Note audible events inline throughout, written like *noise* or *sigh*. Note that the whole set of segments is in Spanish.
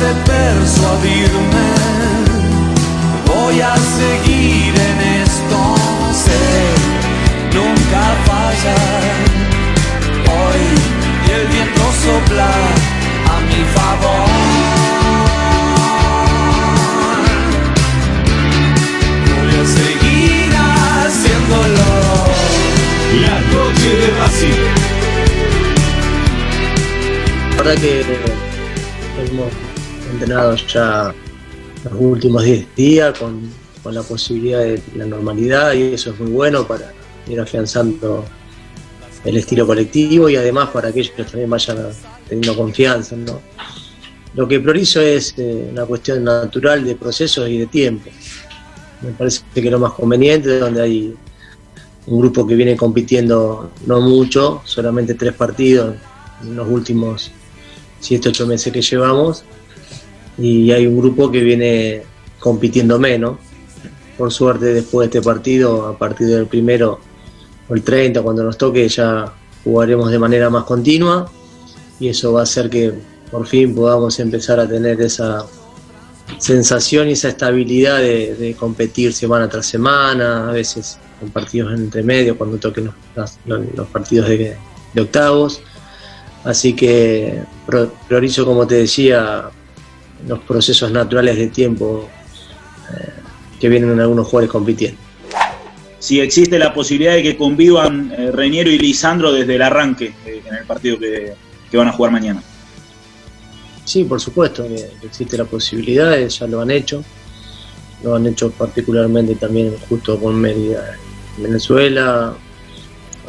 de persuadirme, voy a seguir en esto, sé, nunca fallar. Hoy y el viento sopla a mi favor. Voy a seguir haciéndolo. La noche de. La verdad que hemos entrenado ya los últimos 10 días con, con la posibilidad de la normalidad y eso es muy bueno para ir afianzando el estilo colectivo y además para que ellos también vayan teniendo confianza. ¿no? Lo que priorizo es eh, una cuestión natural de procesos y de tiempo. Me parece que lo más conveniente, donde hay un grupo que viene compitiendo no mucho, solamente tres partidos en los últimos 7, 8 meses que llevamos, y hay un grupo que viene compitiendo menos. Por suerte, después de este partido, a partir del primero o el 30, cuando nos toque, ya jugaremos de manera más continua, y eso va a hacer que por fin podamos empezar a tener esa sensación y esa estabilidad de, competir semana tras semana, a veces con partidos entre medio, cuando toquen los, los- los partidos de, de octavos. Así que priorizo, como te decía, los procesos naturales de tiempo eh, que vienen en algunos jugadores compitiendo. Si existe la posibilidad de que convivan eh, Reñero y Lisandro desde el arranque eh, en el partido que, que van a jugar mañana. Sí, por supuesto existe la posibilidad, eh, ya lo han hecho. Lo han hecho particularmente también justo con Mérida en Venezuela.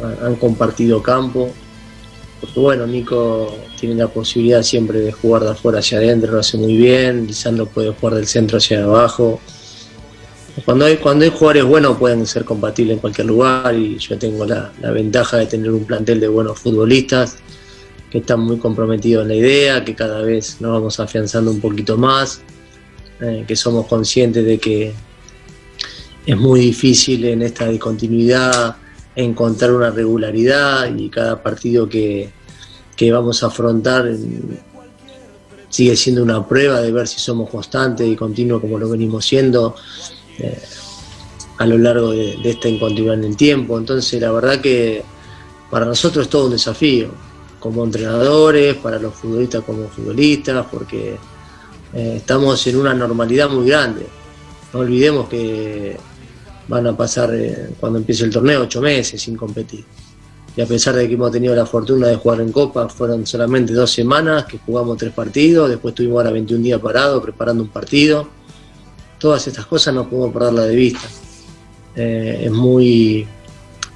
ha- Han compartido campo. Bueno, Nico tiene la posibilidad siempre de jugar de afuera hacia adentro, lo hace muy bien. Lisandro puede jugar del centro hacia abajo. Cuando hay, cuando hay jugadores buenos pueden ser compatibles en cualquier lugar y yo tengo la, la ventaja de tener un plantel de buenos futbolistas que están muy comprometidos en la idea, que cada vez nos vamos afianzando un poquito más, eh, que somos conscientes de que es muy difícil en esta discontinuidad encontrar una regularidad y cada partido que, que vamos a afrontar sigue siendo una prueba de ver si somos constantes y continuos como lo venimos siendo eh, a lo largo de, de esta incontinuidad en el tiempo. Entonces la verdad que para nosotros es todo un desafío como entrenadores, para los futbolistas como futbolistas, porque eh, estamos en una normalidad muy grande. No olvidemos que van a pasar, eh, cuando empiece el torneo, ocho meses sin competir. Y a pesar de que hemos tenido la fortuna de jugar en Copa, fueron solamente dos semanas que jugamos tres partidos, después tuvimos ahora 21 días parados preparando un partido. Todas estas cosas no podemos perderlas de vista. Eh, es muy,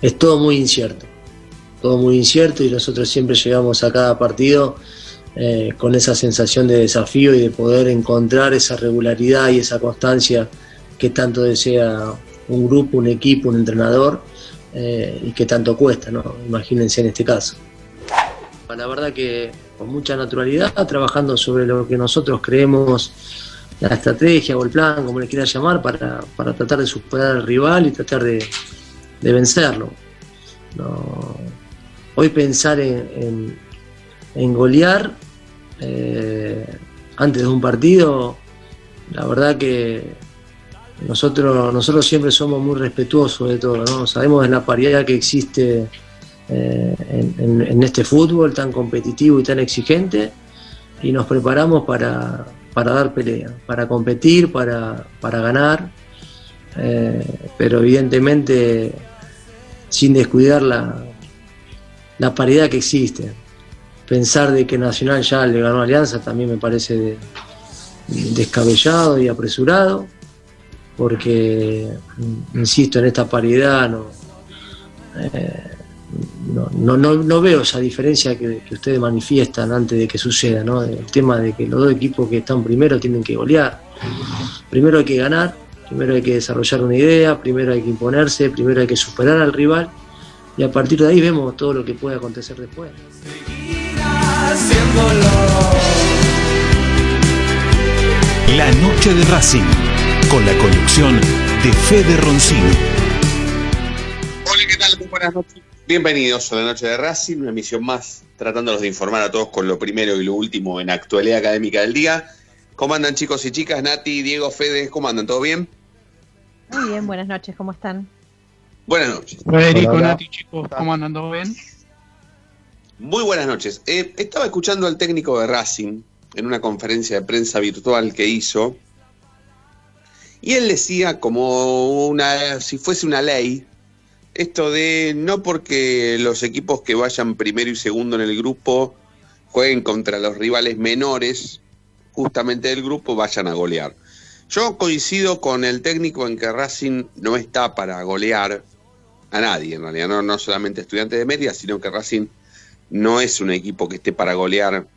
es todo muy incierto todo muy incierto y nosotros siempre llegamos a cada partido eh, con esa sensación de desafío y de poder encontrar esa regularidad y esa constancia que tanto desea un grupo, un equipo, un entrenador eh, y que tanto cuesta, ¿no? Imagínense en este caso. La verdad que con mucha naturalidad, trabajando sobre lo que nosotros creemos la estrategia o el plan, como le quiera llamar, para, para tratar de superar al rival y tratar de, de vencerlo. Hoy pensar en, en, en golear eh, antes de un partido, la verdad que nosotros, nosotros siempre somos muy respetuosos de todo, ¿no? Sabemos de la paridad que existe eh, en, este fútbol tan competitivo y tan exigente y nos preparamos para, dar pelea, para competir, para, ganar, eh, pero evidentemente sin descuidar la, la paridad que existe. Pensar de que Nacional ya le ganó Alianza también me parece descabellado y apresurado porque, insisto, en esta paridad eh, no, no, veo esa diferencia que, ustedes manifiestan antes de que suceda, ¿no? el tema de que los dos equipos que están primero tienen que golear. Primero hay que ganar, primero hay que desarrollar una idea, primero hay que imponerse, primero hay que superar al rival y a partir de ahí vemos todo lo que puede acontecer después. La noche de Racing con la conducción de Fede Roncini. Hola, ¿qué tal? Muy buenas noches. Bienvenidos a la noche de Racing, una emisión más, tratándolos de informar a todos con lo primero y lo último en actualidad académica del día. ¿Cómo andan chicos y chicas? Nati, Diego, Fede, ¿cómo andan? ¿Todo bien? Muy bien, buenas noches, ¿cómo están? Buenas noches. Federico, Nati, chicos, ¿cómo andan? ¿Todo bien? Muy buenas noches. Eh, estaba escuchando al técnico de Racing en una conferencia de prensa virtual que hizo y él decía como una, si fuese una ley, esto de no porque los equipos que vayan primero y segundo en el grupo jueguen contra los rivales menores justamente del grupo vayan a golear. Yo coincido con el técnico en que Racing no está para golear a nadie, en realidad, no, no solamente estudiantes de media, sino que Racing no es un equipo que esté para golear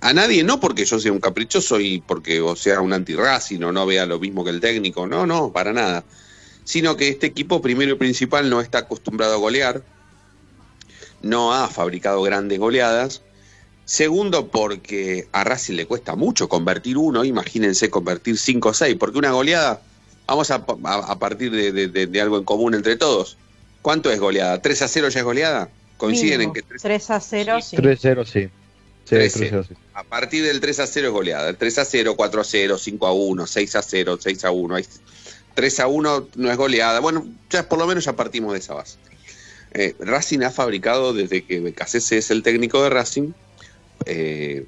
a, nadie, no porque yo sea un caprichoso y porque o sea un anti-Racing o no vea lo mismo que el técnico, no, no, para nada. Sino que este equipo, primero y principal, no está acostumbrado a golear, no ha fabricado grandes goleadas. Segundo, porque a Racing le cuesta mucho convertir uno, imagínense convertir cinco o seis, porque una goleada, vamos a, partir de, algo en común entre todos. ¿Cuánto es goleada? ¿3 a 0 ya es goleada? ¿Coinciden en que 3, a 0? Sí. 3 a 0, sí. A partir del 3 a 0 es goleada. El 3 a 0, 4 a 0, 5 a 1, 6 a 0, 6 a 1. 3 a 1 no es goleada. Bueno, ya por lo menos ya partimos de esa base. Eh, Racing ha fabricado desde que Becasese es el técnico de Racing. Eh,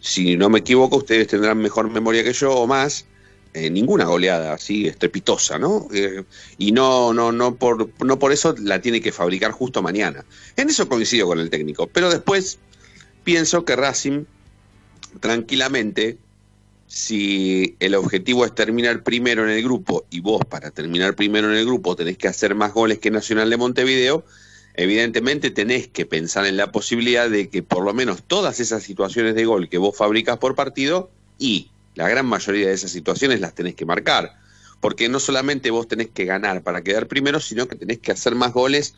si no me equivoco, ustedes tendrán mejor memoria que yo o más. Eh, ninguna goleada así estrepitosa, ¿no? Eh, y no, no, no, por, no por eso la tiene que fabricar justo mañana. En eso coincido con el técnico. Pero después pienso que Racing, tranquilamente, si el objetivo es terminar primero en el grupo y vos para terminar primero en el grupo tenés que hacer más goles que Nacional de Montevideo, evidentemente tenés que pensar en la posibilidad de que por lo menos todas esas situaciones de gol que vos fabricas por partido y la gran mayoría de esas situaciones las tenés que marcar. Porque no solamente vos tenés que ganar para quedar primero, sino que tenés que hacer más goles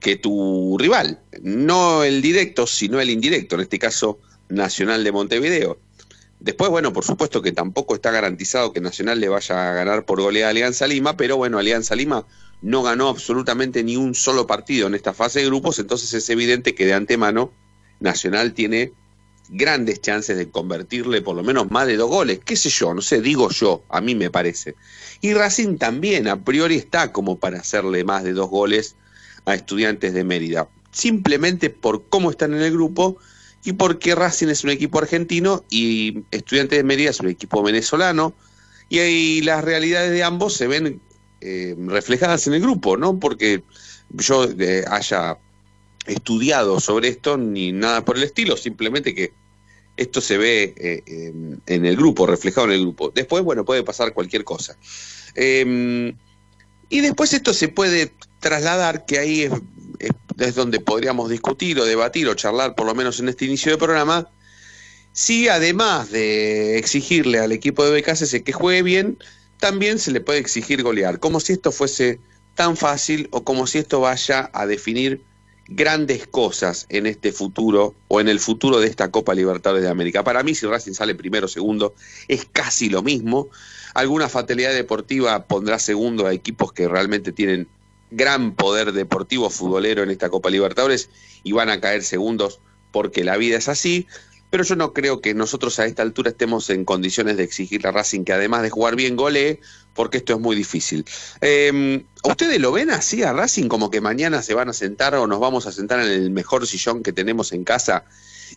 que tu rival, no el directo, sino el indirecto, en este caso Nacional de Montevideo. Después, bueno, por supuesto que tampoco está garantizado que Nacional le vaya a ganar por goleada a Alianza Lima, pero bueno, Alianza Lima no ganó absolutamente ni un solo partido en esta fase de grupos, entonces es evidente que de antemano Nacional tiene grandes chances de convertirle por lo menos más de dos goles, qué sé yo, no sé, digo yo, a mí me parece. Y Racing también a priori está como para hacerle más de dos goles a estudiantes de Mérida, simplemente por cómo están en el grupo y porque Racing es un equipo argentino y Estudiantes de Mérida es un equipo venezolano y ahí las realidades de ambos se ven eh, reflejadas en el grupo, no porque yo eh, haya estudiado sobre esto ni nada por el estilo, simplemente que esto se ve eh, en el grupo, reflejado en el grupo. Después, bueno, puede pasar cualquier cosa. Em, y después esto se puede trasladar, que ahí es, donde podríamos discutir o debatir o charlar, por lo menos en este inicio de programa, si además de exigirle al equipo de BKC que juegue bien, también se le puede exigir golear, como si esto fuese tan fácil o como si esto vaya a definir grandes cosas en este futuro o en el futuro de esta Copa Libertadores de América. Para mí, si Racing sale primero o segundo, es casi lo mismo. Alguna fatalidad deportiva pondrá segundo a equipos que realmente tienen gran poder deportivo futbolero en esta Copa Libertadores y van a caer segundos porque la vida es así. Pero yo no creo que nosotros a esta altura estemos en condiciones de exigirle a Racing que además de jugar bien golee, porque esto es muy difícil. Eh, ¿Ustedes lo ven así a Racing como que mañana se van a sentar o nos vamos a sentar en el mejor sillón que tenemos en casa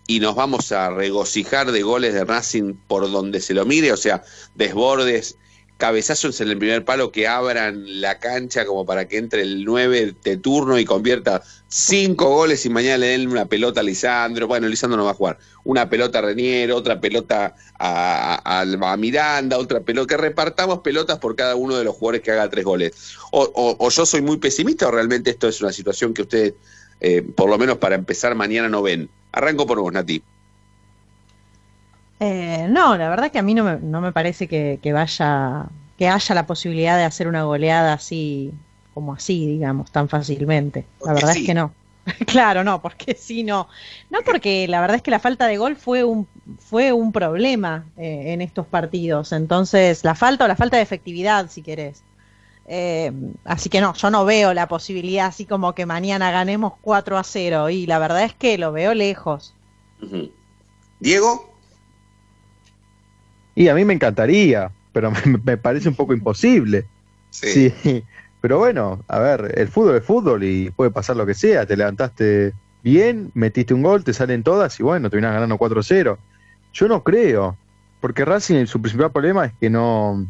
y nos vamos a regocijar de goles de Racing por donde se lo mire? O sea, desbordes, cabezazos en el primer palo que abran la cancha como para que entre el 9 de turno y convierta cinco goles y mañana le den una pelota a Lisandro. Bueno, Lisandro no va a jugar. Una pelota a Reniero, otra pelota a, a, a Miranda, otra pelota. Que repartamos pelotas por cada uno de los jugadores que haga tres goles. O, o, o yo soy muy pesimista o realmente esto es una situación que ustedes, eh, por lo menos para empezar mañana, no ven. Arranco por vos, Nati. Eh, no, la verdad que a mí no me, no me parece que, que, vaya, que haya la posibilidad de hacer una goleada así, como así, digamos, tan fácilmente. La verdad sí. es que no. *laughs* claro, no, porque sí, no. No porque la verdad es que la falta de gol fue un, fue un problema eh, en estos partidos. Entonces, la falta o la falta de efectividad, si querés. Eh, así que no, yo no veo la posibilidad así como que mañana ganemos 4 a 0 y la verdad es que lo veo lejos. Uh -huh. Diego. Y a mí me encantaría, pero *laughs* me, me parece un poco imposible. Sí. sí. Pero bueno, a ver, el fútbol es fútbol y puede pasar lo que sea. Te levantaste bien, metiste un gol, te salen todas y bueno, terminas ganando 4-0. Yo no creo, porque Racing su principal problema es que no,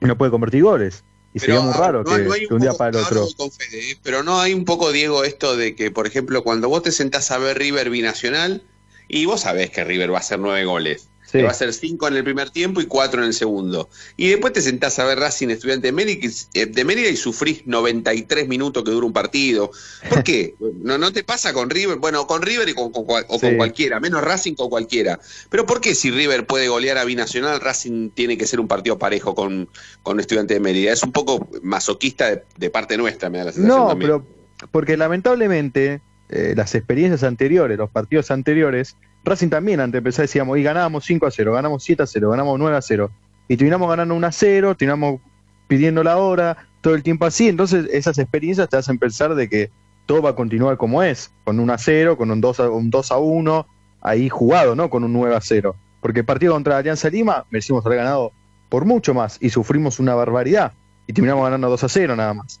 no puede convertir goles. Y pero, sería muy raro no, que, no que, un día para el otro. Fede, ¿eh? pero no hay un poco, Diego, esto de que, por ejemplo, cuando vos te sentás a ver River binacional, y vos sabés que River va a hacer nueve goles. Sí. va a ser 5 en el primer tiempo y 4 en el segundo. Y después te sentás a ver Racing Estudiante de Mérida, de Mérida y sufrís 93 minutos que dura un partido. ¿Por qué? *laughs* ¿No, no te pasa con River? Bueno, con River y con, con, o sí. con cualquiera, menos Racing con cualquiera. Pero ¿por qué si River puede golear a Binacional, Racing tiene que ser un partido parejo con, con Estudiante de Mérida? Es un poco masoquista de, de parte nuestra, me da la sensación. No, también. pero porque lamentablemente eh, las experiencias anteriores, los partidos anteriores, Racing también antes de empezar decíamos, y ganábamos 5 a 0, ganamos 7 a 0, ganamos 9 a 0. Y terminamos ganando 1 a 0, terminamos pidiendo la hora, todo el tiempo así. Entonces esas experiencias te hacen pensar de que todo va a continuar como es, con 1 a 0, con un 2 a, un 2 a 1, ahí jugado, ¿no? Con un 9 a 0. Porque el partido contra Alianza Lima merecimos haber ganado por mucho más y sufrimos una barbaridad. Y terminamos ganando 2 a 0 nada más.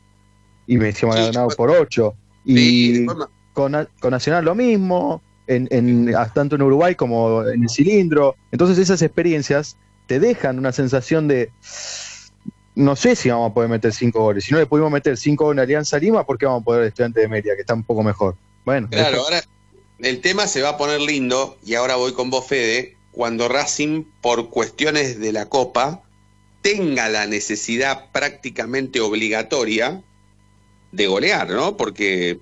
Y merecimos haber ganado por 8. Y con, con Nacional lo mismo, en, en, tanto en Uruguay como en el cilindro. Entonces esas experiencias te dejan una sensación de no sé si vamos a poder meter cinco goles. Si no le pudimos meter cinco goles en Alianza Lima, ¿por qué vamos a poder estudiante de Mérida, que está un poco mejor? Bueno. Claro, ahora el tema se va a poner lindo, y ahora voy con vos, Fede, cuando Racing, por cuestiones de la Copa, tenga la necesidad prácticamente obligatoria de golear, ¿no? Porque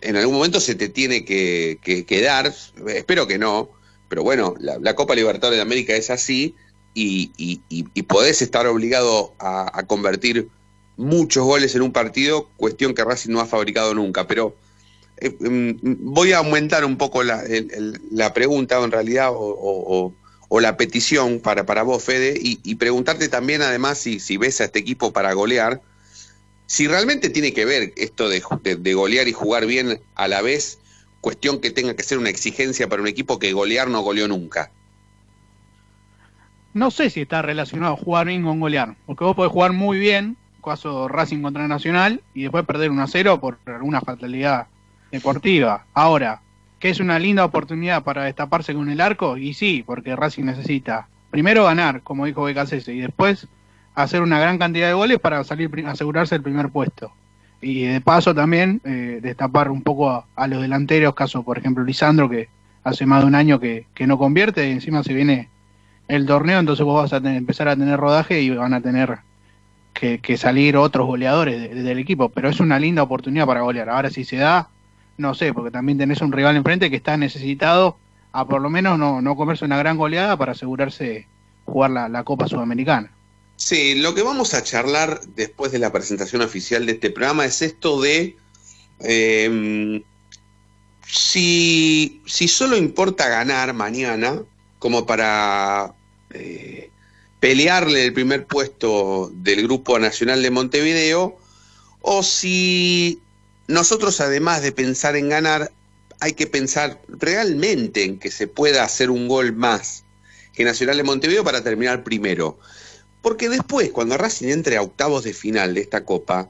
en algún momento se te tiene que, que, dar, espero que no, pero bueno, la, Copa Libertadores de América es así y, y, podés estar obligado a, convertir muchos goles en un partido, cuestión que Racing no ha fabricado nunca, pero eh, voy a aumentar un poco la, el, la pregunta en realidad o, la petición para, para vos, Fede, y, preguntarte también además si ves a este equipo para golear, si realmente tiene que ver esto de, golear y jugar bien a la vez, cuestión que tenga que ser una exigencia para un equipo que golear no goleó nunca. No sé si está relacionado jugar bien con golear, porque vos podés jugar muy bien, caso Racing contra Nacional, y después perder 1 a 0 por alguna fatalidad deportiva. Ahora, que es una linda oportunidad para destaparse con el arco, y sí, porque Racing necesita primero ganar, como dijo Becasese, y después hacer una gran cantidad de goles para salir asegurarse el primer puesto. Y de paso también eh, destapar un poco a, los delanteros, caso por ejemplo Lisandro, que hace más de un año que, que no convierte, y encima se viene el torneo, entonces vos vas a tener, empezar a tener rodaje y van a tener que, salir otros goleadores de, del equipo, pero es una linda oportunidad para golear. Ahora si se da, no sé, porque también tenés un rival enfrente que está necesitado a por lo menos no, no comerse una gran goleada para asegurarse jugar la, la Copa Sudamericana. Sí, lo que vamos a charlar después de la presentación oficial de este programa es esto de eh, si, si solo importa ganar mañana como para eh, pelearle el primer puesto del Grupo Nacional de Montevideo o si nosotros además de pensar en ganar hay que pensar realmente en que se pueda hacer un gol más que Nacional de Montevideo para terminar primero. Porque después, cuando Racing entre a octavos de final de esta copa,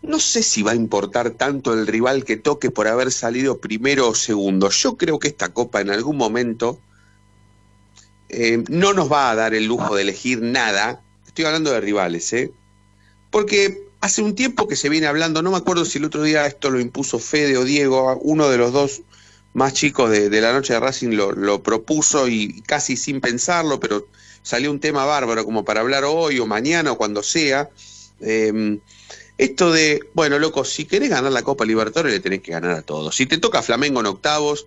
no sé si va a importar tanto el rival que toque por haber salido primero o segundo. Yo creo que esta copa en algún momento eh, no nos va a dar el lujo de elegir nada. Estoy hablando de rivales, ¿eh? Porque hace un tiempo que se viene hablando, no me acuerdo si el otro día esto lo impuso Fede o Diego, uno de los dos más chicos de, la noche de Racing lo, propuso y casi sin pensarlo, pero salió un tema bárbaro como para hablar hoy o mañana o cuando sea. Em, esto de, bueno, loco, si querés ganar la Copa Libertadores le tenés que ganar a todos. Si te toca Flamengo en octavos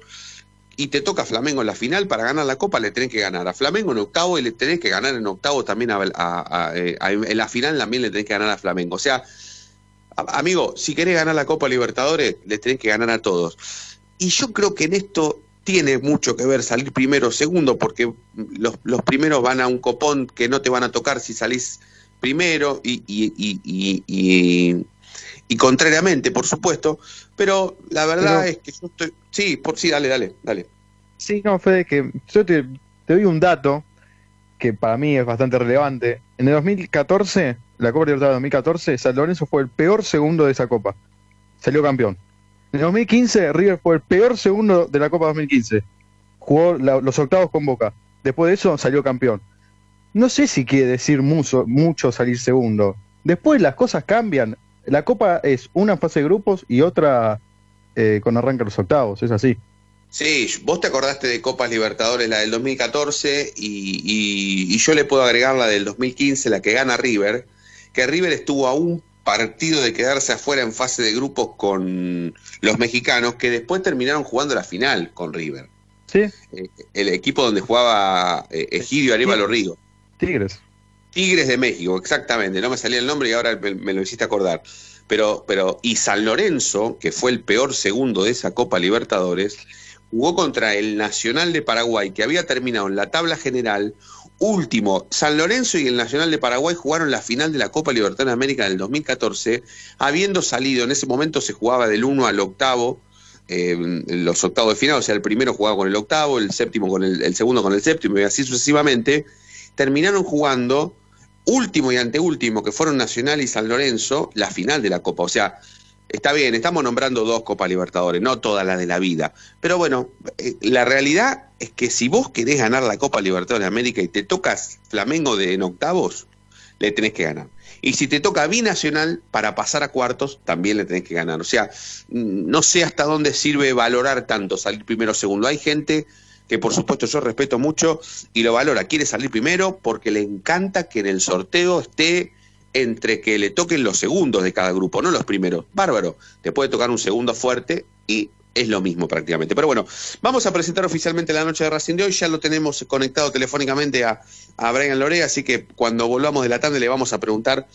y te toca Flamengo en la final, para ganar la Copa le tenés que ganar a Flamengo en octavo y le tenés que ganar en octavo también a, eh, en la final también le tenés que ganar a Flamengo. O sea, amigo, si querés ganar la Copa Libertadores le tenés que ganar a todos. Y yo creo que en esto tiene mucho que ver salir primero o segundo, porque los, los primeros van a un copón que no te van a tocar si salís primero y, y, contrariamente, por supuesto, pero la verdad es que yo estoy... Sí, por, sí, dale, dale, dale. Sí, no, Fede, que yo te, doy un dato que para mí es bastante relevante. En el 2014, la Copa Libertadores 2014, San Lorenzo fue el peor segundo de esa Copa. Salió campeón. En el 2015, River fue el peor segundo de la Copa 2015. Jugó los octavos con Boca. Después de eso, salió campeón no sé si quiere decir mucho, mucho salir segundo. Después las cosas cambian. La Copa es una fase de grupos y otra eh, con arranca los octavos, es así. Sí, vos te acordaste de Copas Libertadores, la del 2014, y, y, yo le puedo agregar la del 2015, la que gana River, que River estuvo a un partido de quedarse afuera en fase de grupos con los mexicanos, que después terminaron jugando la final con River. Sí. Eh, el equipo donde jugaba eh, Egidio Aníbal Río. Tigres. Tigres de México, exactamente. No me salía el nombre y ahora me, lo hiciste acordar. Pero, pero, y San Lorenzo, que fue el peor segundo de esa Copa Libertadores, jugó contra el Nacional de Paraguay, que había terminado en la tabla general último. San Lorenzo y el Nacional de Paraguay jugaron la final de la Copa Libertadores de América en el 2014, habiendo salido, en ese momento se jugaba del 1 al octavo, eh, los octavos de final, o sea, el primero jugaba con el octavo, el séptimo con el, el segundo con el séptimo y así sucesivamente terminaron jugando último y anteúltimo, que fueron Nacional y San Lorenzo, la final de la Copa. O sea, está bien, estamos nombrando dos Copas Libertadores, no todas las de la vida. Pero bueno, eh, la realidad es que si vos querés ganar la Copa Libertadores de América y te tocas Flamengo de en octavos, le tenés que ganar. Y si te toca binacional, para pasar a cuartos, también le tenés que ganar. O sea, no sé hasta dónde sirve valorar tanto salir primero o segundo. Hay gente que por supuesto yo respeto mucho y lo valora. Quiere salir primero porque le encanta que en el sorteo esté entre que le toquen los segundos de cada grupo, no los primeros. Bárbaro, te puede tocar un segundo fuerte y es lo mismo prácticamente. Pero bueno, vamos a presentar oficialmente la noche de Racing de hoy. Ya lo tenemos conectado telefónicamente a, a Brian Lorea, así que cuando volvamos de la tarde le vamos a preguntar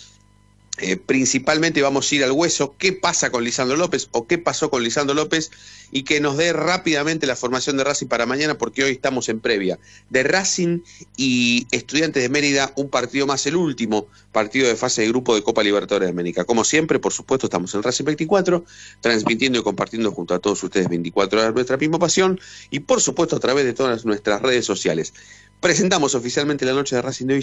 eh, principalmente vamos a ir al hueso, qué pasa con Lisandro López o qué pasó con Lisandro López y que nos dé rápidamente la formación de Racing para mañana porque hoy estamos en previa. De Racing y Estudiantes de Mérida, un partido más, el último partido de fase de grupo de Copa Libertadores de América. Como siempre, por supuesto, estamos en Racing 24, transmitiendo y compartiendo junto a todos ustedes 24 horas nuestra misma pasión y por supuesto a través de todas nuestras redes sociales. Presentamos oficialmente la noche de Racing de hoy.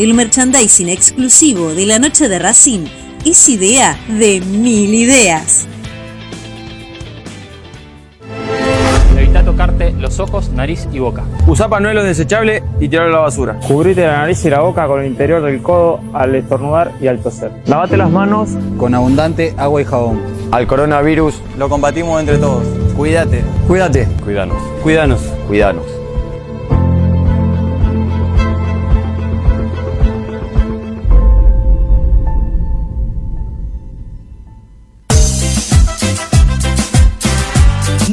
El merchandising exclusivo de la noche de Racing es idea de mil ideas. Evita tocarte los ojos, nariz y boca. Usa panuelos desechables y tirarlo a la basura. Cubrite la nariz y la boca con el interior del codo al estornudar y al toser. Lavate las manos con abundante agua y jabón. Al coronavirus lo combatimos entre todos. Cuídate. Cuídate. Cuídanos. Cuídanos. Cuídanos.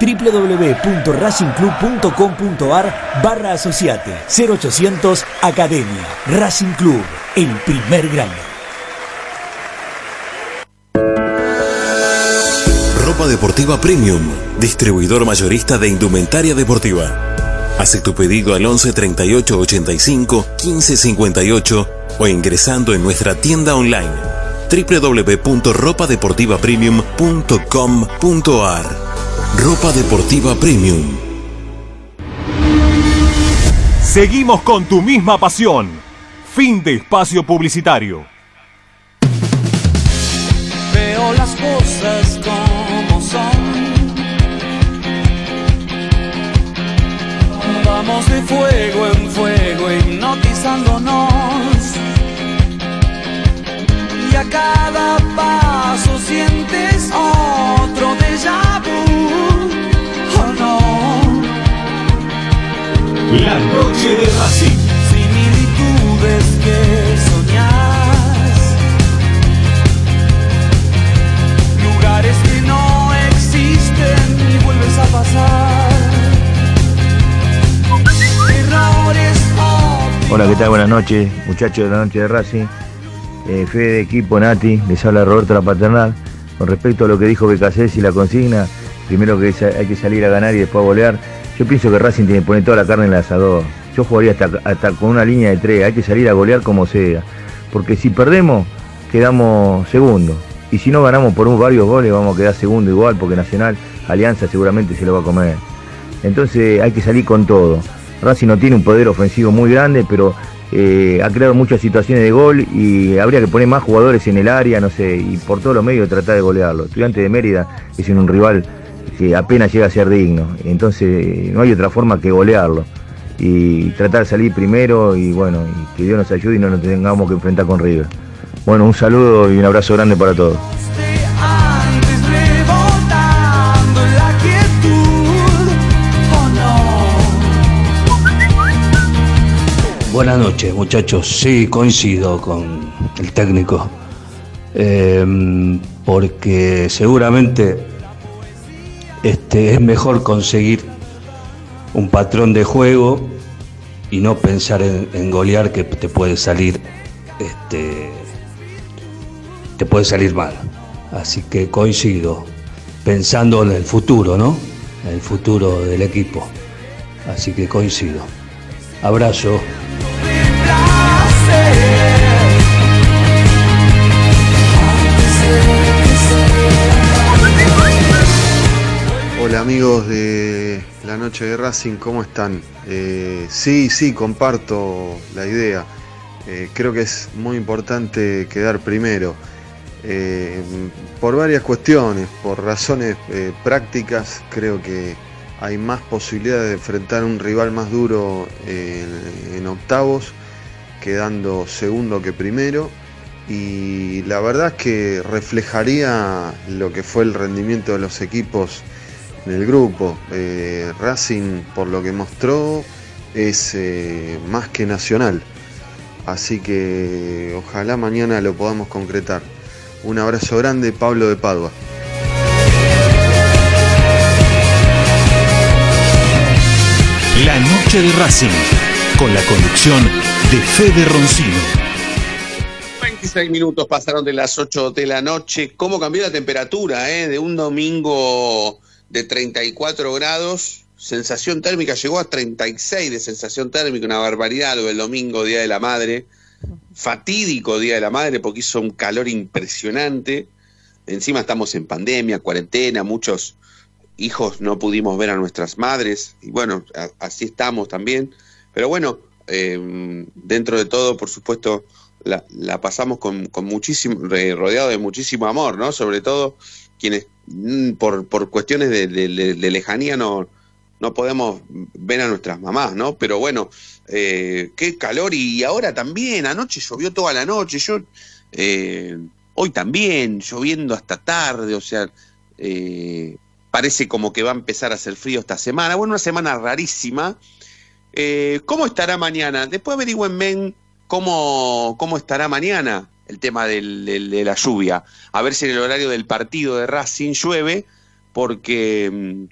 www.racingclub.com.ar barra asociate 0800 Academia Racing Club, el primer grande. Ropa Deportiva Premium, distribuidor mayorista de indumentaria deportiva. Hace tu pedido al 11 38 85 15 58 o ingresando en nuestra tienda online www.ropadeportivapremium.com.ar Ropa Deportiva Premium. Seguimos con tu misma pasión. Fin de espacio publicitario. Veo las cosas como son. Vamos de fuego en fuego hipnotizándonos. Y a cada paso sientes otro déjà vu. Oh no. La noche de Racing. Similitudes que soñás. Lugares que no existen y vuelves a pasar. Errores Hola, ¿qué tal? Buenas noches, muchachos de la noche de Racing. Eh, Fede, equipo, Nati, les habla Roberto La Paternal. Con respecto a lo que dijo Becasés y la consigna, primero que hay que salir a ganar y después a golear. Yo pienso que Racing tiene que poner toda la carne en el asador. Yo jugaría hasta, hasta con una línea de tres, hay que salir a golear como sea. Porque si perdemos, quedamos segundo. Y si no ganamos por un, varios goles, vamos a quedar segundo igual, porque Nacional, Alianza seguramente se lo va a comer. Entonces hay que salir con todo. Racing no tiene un poder ofensivo muy grande, pero eh, ha creado muchas situaciones de gol y habría que poner más jugadores en el área, no sé, y por todos los medios tratar de golearlo. Estudiante de Mérida es un rival que apenas llega a ser digno, entonces no hay otra forma que golearlo y tratar de salir primero y bueno, y que Dios nos ayude y no nos tengamos que enfrentar con River. Bueno, un saludo y un abrazo grande para todos. Buenas noches, muchachos. Sí, coincido con el técnico. Eh, porque seguramente este, es mejor conseguir un patrón de juego y no pensar en, en golear que te puede salir este, te puede salir mal. Así que coincido, pensando en el futuro, ¿no? En el futuro del equipo. Así que coincido. Abrazo. Amigos de la noche de Racing, ¿cómo están? Eh, sí, sí, comparto la idea. Eh, creo que es muy importante quedar primero. Eh, por varias cuestiones, por razones prácticas, creo que hay más posibilidades de enfrentar un rival más duro en octavos, quedando segundo que primero. y la verdad es que reflejaría lo que fue el rendimiento de los equipos en el grupo. Eh, Racing, por lo que mostró, es eh, más que nacional. Así que ojalá mañana lo podamos concretar. Un abrazo grande, Pablo de Padua. La noche de Racing, con la conducción de Fede Roncino. 26 minutos pasaron de las 8 de la noche. ¿Cómo cambió la temperatura? eh? De un domingo de 34 grados, sensación térmica llegó a 36 de sensación térmica, una barbaridad lo del domingo, Día de la Madre. Fatídico Día de la Madre porque hizo un calor impresionante. Encima estamos en pandemia, cuarentena, muchos hijos no pudimos ver a nuestras madres y bueno, así estamos también. Pero bueno, eh, dentro de todo, por supuesto, la, pasamos con, con muchísimo, rodeado de muchísimo amor, ¿no? Sobre todo quienes mm, por, por cuestiones de lejanía no, no podemos ver a nuestras mamás, ¿no? Pero bueno, eh, qué calor y ahora también, anoche llovió toda la noche, yo eh, hoy también, lloviendo hasta tarde, o sea, eh, parece como que va a empezar a hacer frío esta semana, bueno, una semana rarísima. Eh, ¿Cómo estará mañana? Después averigüenme cómo, cómo estará mañana el tema del- del- de la lluvia. A ver si en el horario del partido de Racing llueve, porque, mm,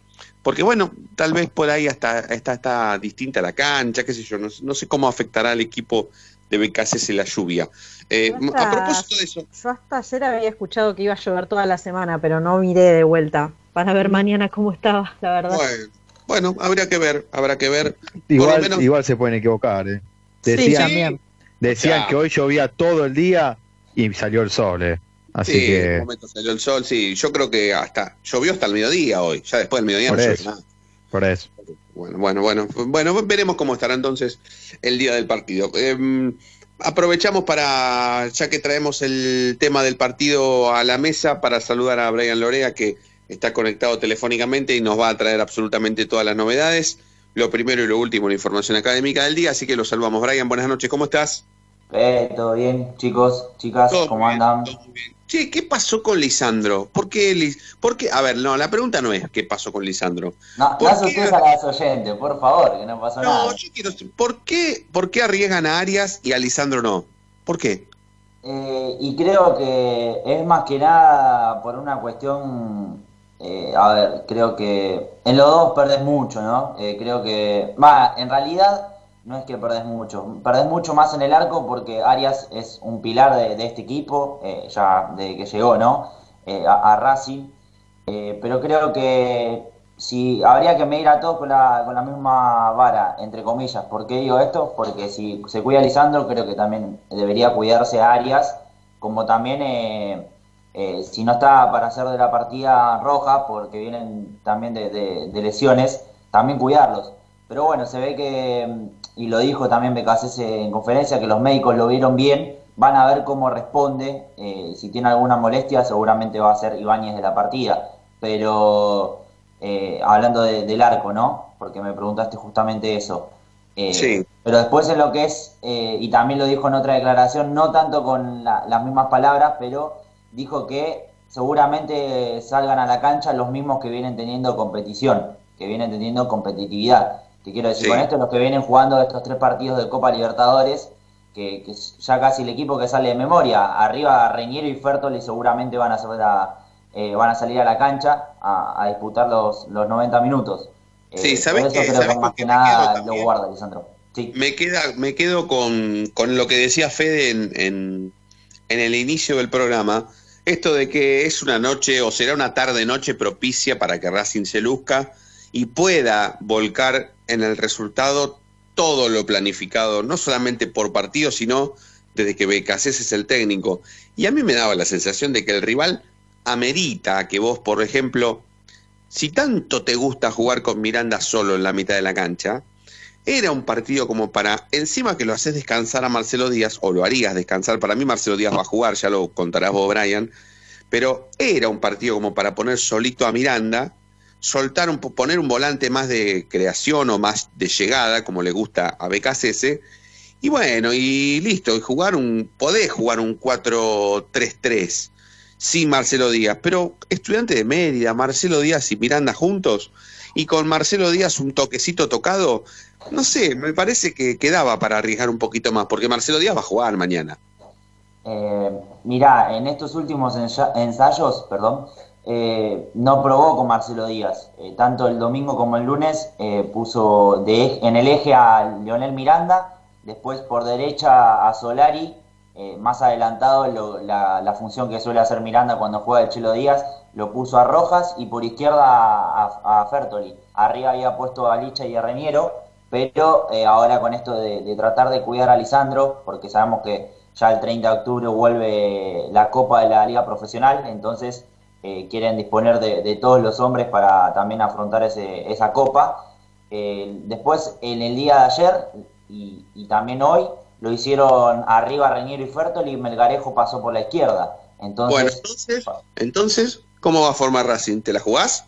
porque bueno, tal vez por ahí hasta, está, está distinta la cancha, qué sé yo, no, sé- no sé cómo afectará al equipo de BKC la lluvia. Eh, a propósito de eso, Yo hasta ayer había escuchado que iba a llover toda la semana, pero no miré de vuelta para ver mañana cómo estaba, la verdad. bueno, bueno, habría que ver, habrá que ver. Igual, menos- igual se pueden equivocar, ¿eh? Sí, Decían, decían que hoy llovía todo el día y salió el sol, ¿eh? Así sí, en que, un momento salió el sol, sí. Yo creo que hasta llovió hasta el mediodía hoy. Ya después del mediodía por no llovió eso, nada. por eso. Bueno, bueno, bueno. Bueno, veremos cómo estará entonces el día del partido. Eh, aprovechamos para, ya que traemos el tema del partido a la mesa, para saludar a Brian Lorea, que está conectado telefónicamente y nos va a traer absolutamente todas las novedades. Lo primero y lo último, la información académica del día. Así que lo saludamos. Brian, buenas noches, ¿cómo estás? Eh, todo bien, chicos, chicas, Todo ¿cómo andan? Che, ¿qué pasó con Lisandro? ¿Por qué, Lis- por qué? A ver, no, la pregunta no es qué pasó con Lisandro. No, ¿Por no asustes a las oyentes, por favor, que no pasó No, nada. yo quiero ¿por qué, ¿por qué arriesgan a Arias y a Lisandro no? ¿Por qué? Eh, y creo que es más que nada por una cuestión, eh, a ver, creo que en los dos perdés mucho, ¿no? Eh, creo que, va, en realidad no es que perdés mucho, perdés mucho más en el arco porque Arias es un pilar de, este equipo, eh, ya desde que llegó, ¿no? A, a Racing, pero creo que si habría que medir a todos con la, con la misma vara, entre comillas. ¿Por qué digo esto? Porque si se cuida Lisandro, creo que también debería cuidarse Arias, como también eh, si no está para hacer de la partida roja, porque vienen también de, de- de lesiones, también cuidarlos. Pero bueno, se ve que, y lo dijo también Becasés en conferencia, que los médicos lo vieron bien, van a ver cómo responde, eh, si tiene alguna molestia seguramente va a ser Ibáñez de la partida, pero eh, hablando de- del arco, ¿no? Porque me preguntaste justamente eso. Eh, Sí. Pero después en lo que es, eh, y también lo dijo en otra declaración, no tanto con la- las mismas palabras, pero dijo que seguramente salgan a la cancha los mismos que vienen teniendo competición, que vienen teniendo competitividad. ¿Qué quiero decir Sí. con esto? Los que vienen jugando estos tres partidos de Copa Libertadores, que, que ya casi el equipo que sale de memoria. Arriba Reñero y Fertoli seguramente van a, salir a, eh, van a salir a la cancha a, a disputar los, los 90 minutos. Eh, Sí, ¿Sabés que más que nada lo guarda, Lisandro. Sí. Me, queda, me quedo con, con lo que decía Fede en, en, en el inicio del programa, esto de que es una noche o será una tarde-noche propicia para que Racing se luzca y pueda volcar en el resultado todo lo planificado, no solamente por partido, sino desde que Becasés es el técnico. Y a mí me daba la sensación de que el rival amerita que vos, por ejemplo, si tanto te gusta jugar con Miranda solo en la mitad de la cancha, era un partido como para, encima que lo haces descansar a Marcelo Díaz, o lo harías descansar, para mí Marcelo Díaz va a jugar, ya lo contarás vos, Brian, pero era un partido como para poner solito a Miranda, soltar un, po- poner un volante más de creación o más de llegada, como le gusta a BKCS, Y bueno, y listo, y jugar un, podés jugar un 4-3-3 sin Marcelo Díaz, pero estudiante de Mérida, Marcelo Díaz y Miranda juntos, y con Marcelo Díaz un toquecito tocado, no sé, me parece que quedaba para arriesgar un poquito más, porque Marcelo Díaz va a jugar mañana. Eh, mirá, en estos últimos ensa- ensayos, perdón, eh, no probó Marcelo Díaz. Eh, tanto el domingo como el lunes eh, puso de, ej- en el eje a Leonel Miranda, después por derecha a Solari, eh, más adelantado la función que suele hacer Miranda cuando juega el Chelo Díaz, lo puso a Rojas y por izquierda a, a Fertoli. Arriba había puesto a Licha y a Reñero, pero eh, ahora con esto de, de tratar de cuidar a Lisandro, porque sabemos que ya el 30 de octubre vuelve la Copa de la Liga Profesional, entonces eh, quieren disponer de, de todos los hombres para también afrontar ese- esa Copa. Eh, después, en el día de ayer y, y también hoy, lo hicieron arriba Reñero y Fertoli y Melgarejo pasó por la izquierda. Entonces, Bueno, entonces, entonces, ¿cómo va a formar Racing? ¿Te la jugás?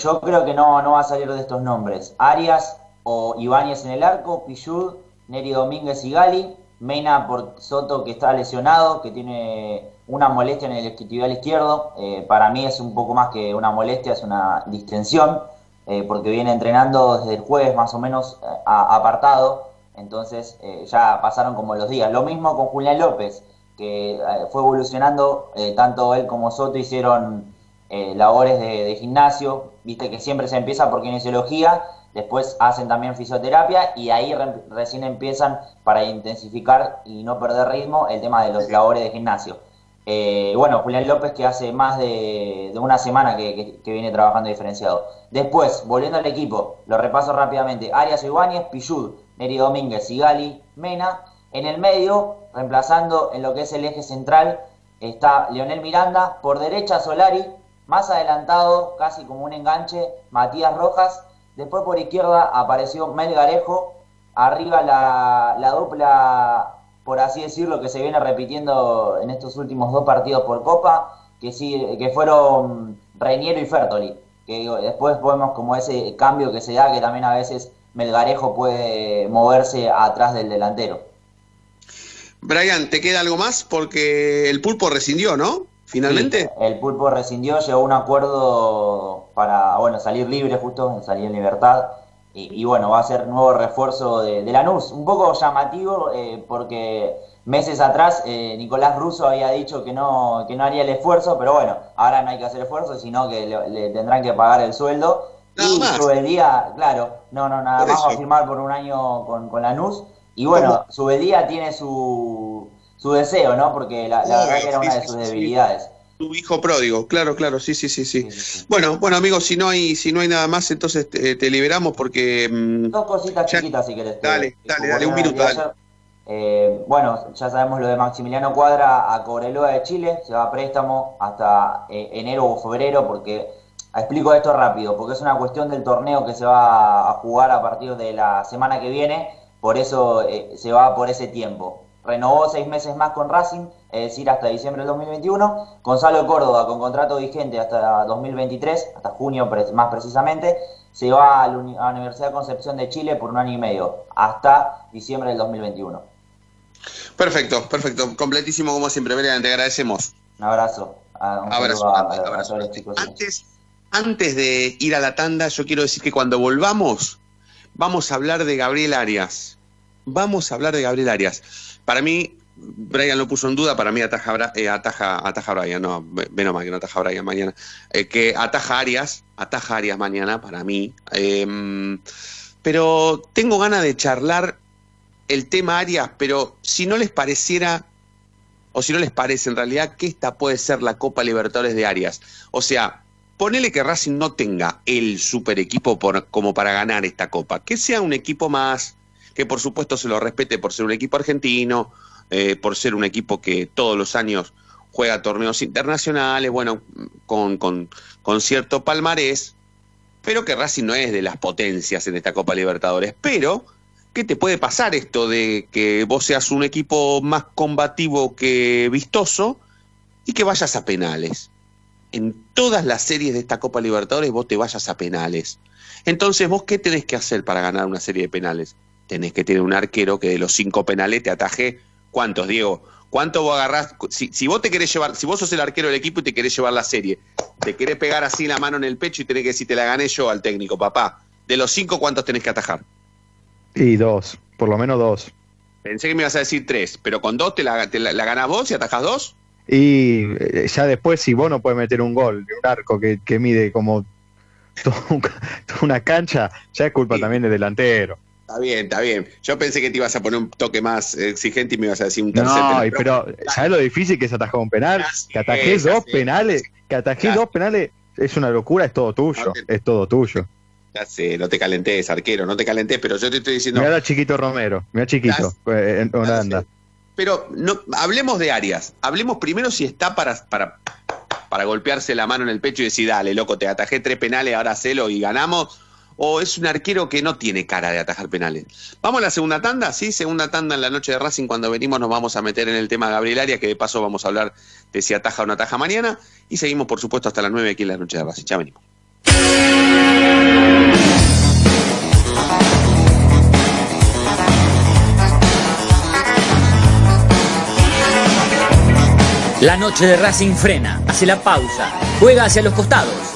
Yo creo que no, no va a salir de estos nombres. Arias o Ibáñez en el arco, Pillud, Neri Domínguez y Gali, Mena por Soto que está lesionado, que tiene una molestia en el isquiotibial izquierdo. Eh, para mí es un poco más que una molestia, es una distensión, eh, porque viene entrenando desde el jueves más o menos eh, apartado. Entonces ya pasaron como los días. Lo mismo con Julián López, que fue evolucionando, tanto él como Soto hicieron labores de, de gimnasio, viste que siempre se empieza por kinesiología, después hacen también fisioterapia y ahí re- recién empiezan para intensificar y no perder ritmo el tema de los labores de gimnasio. Eh, bueno, Julián López que hace más de, de una semana que, que- que viene trabajando diferenciado. Después, volviendo al equipo, lo repaso rápidamente. Arias Ibáñez, Pillud, Neri Domínguez, Sigali, Mena. En el medio, reemplazando en lo que es el eje central, está Leonel Miranda. Por derecha, Solari. Más adelantado, casi como un enganche, Matías Rojas. Después por izquierda apareció Melgarejo. Arriba la, la dupla, por así decirlo, que se viene repitiendo en estos últimos dos partidos por Copa, que sí, que fueron Reiniero y Fertoli. Que después vemos como ese cambio que se da, que también a veces Melgarejo puede moverse atrás del delantero. Brian, ¿te queda algo más? Porque el pulpo rescindió, ¿no? Finalmente. Sí, el pulpo rescindió, llegó a un acuerdo para bueno salir libre justo, salir en libertad. Y, y bueno, va a ser nuevo refuerzo de, de Lanús. Un poco llamativo eh, porque meses atrás eh, Nicolás Russo había dicho que no, que no haría el esfuerzo, pero bueno, ahora no hay que hacer esfuerzo, sino que le, le tendrán que pagar el sueldo. y Subeldía, claro, no, no, nada Por más va a firmar por un año con, con Lanús. Y bueno, Subeldía tiene su, su deseo, ¿no? Porque la, la verdad que era Sí, una de sus debilidades. Tu hijo pródigo, claro, claro, sí, sí, sí, sí. Bueno, bueno, amigos, si no hay, si no hay nada más, entonces te, te liberamos porque. mm, Dos cositas chiquitas si querés. que- Dale, dale, dale, un minuto, dale. Eh, bueno, ya sabemos lo de Maximiliano Cuadra a Cobreloa de Chile, se va a préstamo hasta eh, enero o febrero, porque explico esto rápido, porque es una cuestión del torneo que se va a jugar a partir de la semana que viene, por eso eh, se va por ese tiempo. Renovó seis meses más con Racing, es decir, hasta diciembre del 2021. Gonzalo Córdoba, con contrato vigente hasta 2023, hasta junio más precisamente, se va a la Uni- a la Universidad de Concepción de Chile por un año y medio, hasta diciembre del 2021. Perfecto, perfecto. Completísimo como siempre, Brian, te agradecemos. Un abrazo. A, un Abrazo a- grande, a- a abrazo todos los chicos. Antes, antes de ir a la tanda, yo quiero decir que cuando volvamos, vamos a hablar de Gabriel Arias. Vamos a hablar de Gabriel Arias. Para mí, Brian lo puso en duda, para mí ataja, eh, ataja, ataja Brian, no, menos mal que no ataja Brian mañana. Eh, que ataja Arias, ataja Arias mañana, para mí. Eh, pero tengo ganas de charlar el tema Arias, pero si no les pareciera o si no les parece en realidad que esta puede ser la Copa Libertadores de Arias. O sea, ponele que Racing no tenga el super equipo por- como para ganar esta Copa, que sea un equipo más, que por supuesto se lo respete por ser un equipo argentino, eh, por ser un equipo que todos los años juega torneos internacionales, bueno, con, con- con cierto palmarés, pero que Racing no es de las potencias en esta Copa Libertadores. Pero, ¿qué te puede pasar esto de que vos seas un equipo más combativo que vistoso y que vayas a penales? En todas las series de esta Copa Libertadores vos te vayas a penales. Entonces, ¿vos qué tenés que hacer para ganar una serie de penales? Tenés que tener un arquero que de los cinco penales te ataje. ¿Cuántos, Diego? ¿Cuánto vos agarrás? Si, si vos te querés llevar, si vos sos el arquero del equipo y te querés llevar la serie, te querés pegar así la mano en el pecho y tenés que decir, te la gané yo al técnico, papá. De los cinco, ¿cuántos tenés que atajar? Y dos, por lo menos dos. Pensé que me ibas a decir tres, pero con dos te la, te la, la ganás vos y atajás dos. Y eh, ya después, si vos no puedes meter un gol de un arco que, que mide como *laughs* toda una cancha, ya es culpa también del delantero. Está bien, está bien. Yo pensé que te ibas a poner un toque más exigente y me ibas a decir un tercer No, penal. y pero ¿sabes lo difícil que es atajar un penal? Que atajes ya dos penales, que atajes dos penales es una locura, es todo tuyo, es todo tuyo. Ya sé, no te calentés, arquero, no te calentés, pero yo te estoy diciendo. Mira Chiquito Romero, mira Chiquito, eh, en Holanda. Pero no, hablemos de Arias. Hablemos primero si está para, para, para golpearse la mano en el pecho y decir, dale, loco, te atajé tres penales, ahora hacelo y ganamos. O es un arquero que no tiene cara de atajar penales. Vamos a la segunda tanda, sí, segunda tanda en la noche de Racing. Cuando venimos nos vamos a meter en el tema Gabriel Arias, que de paso vamos a hablar de si ataja o no ataja mañana. Y seguimos, por supuesto, hasta las 9 aquí en la noche de Racing. Ya venimos. La noche de Racing frena, hace la pausa, juega hacia los costados.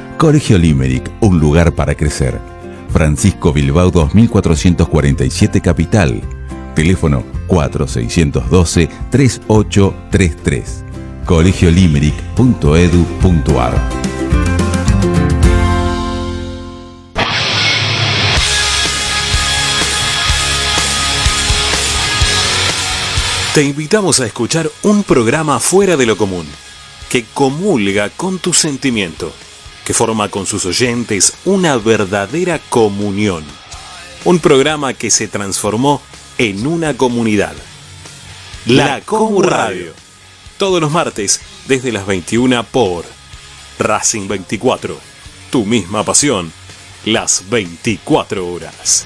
Colegio Limerick, un lugar para crecer. Francisco Bilbao 2447 Capital. Teléfono 4612-3833. colegiolimerick.edu.ar Te invitamos a escuchar un programa fuera de lo común, que comulga con tu sentimiento, forma con sus oyentes una verdadera comunión. Un programa que se transformó en una comunidad. La Comu Radio. Todos los martes desde las 21 por Racing 24. Tu misma pasión. Las 24 horas.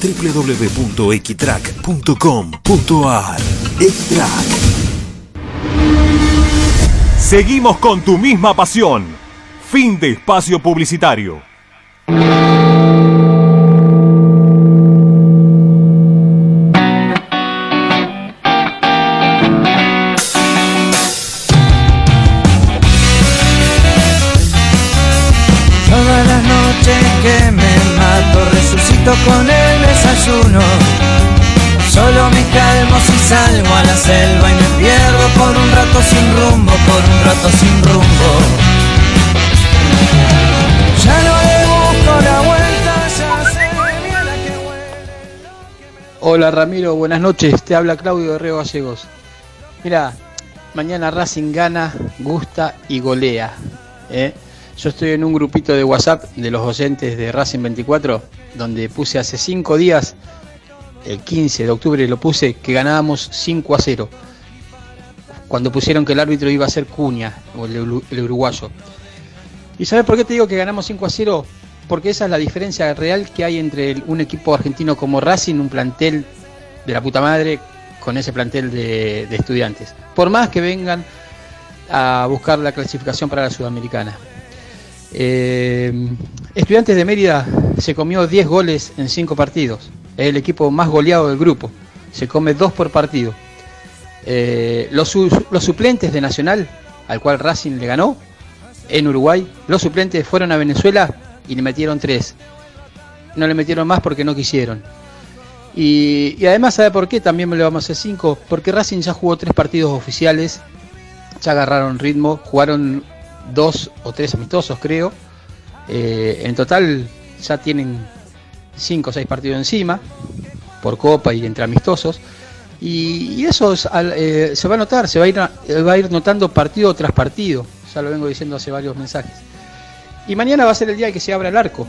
www.equitrack.com.ar Equitrack. Seguimos con tu misma pasión. Fin de espacio publicitario. Hola Ramiro, buenas noches. Te habla Claudio de Río Gallegos. Mira, mañana Racing gana, gusta y golea. ¿eh? Yo estoy en un grupito de WhatsApp de los oyentes de Racing 24, donde puse hace cinco días, el 15 de octubre lo puse, que ganábamos 5 a 0. Cuando pusieron que el árbitro iba a ser Cuña, o el uruguayo. ¿Y sabes por qué te digo que ganamos 5 a 0? Porque esa es la diferencia real que hay entre un equipo argentino como Racing, un plantel de la puta madre, con ese plantel de, estudiantes. Por más que vengan a buscar la clasificación para la Sudamericana. Eh, Estudiantes de Mérida se comió 10 goles en 5 partidos. Es el equipo más goleado del grupo. Se come 2 por partido. Eh, los, los suplentes de Nacional, al cual Racing le ganó, en Uruguay, los suplentes fueron a Venezuela y le metieron 3. No le metieron más porque no quisieron. Y, además, ¿sabe por qué? También me le vamos a hacer 5. Porque Racing ya jugó 3 partidos oficiales. Ya agarraron ritmo. Jugaron 2 o 3 amistosos, creo. Eh, en total ya tienen 5 o 6 partidos encima. Por copa y entre amistosos. Y, eso es al- eh, se va a notar, se va a, ir, va a ir notando partido tras partido. Ya lo vengo diciendo hace varios mensajes. Y mañana va a ser el día que se abra el arco.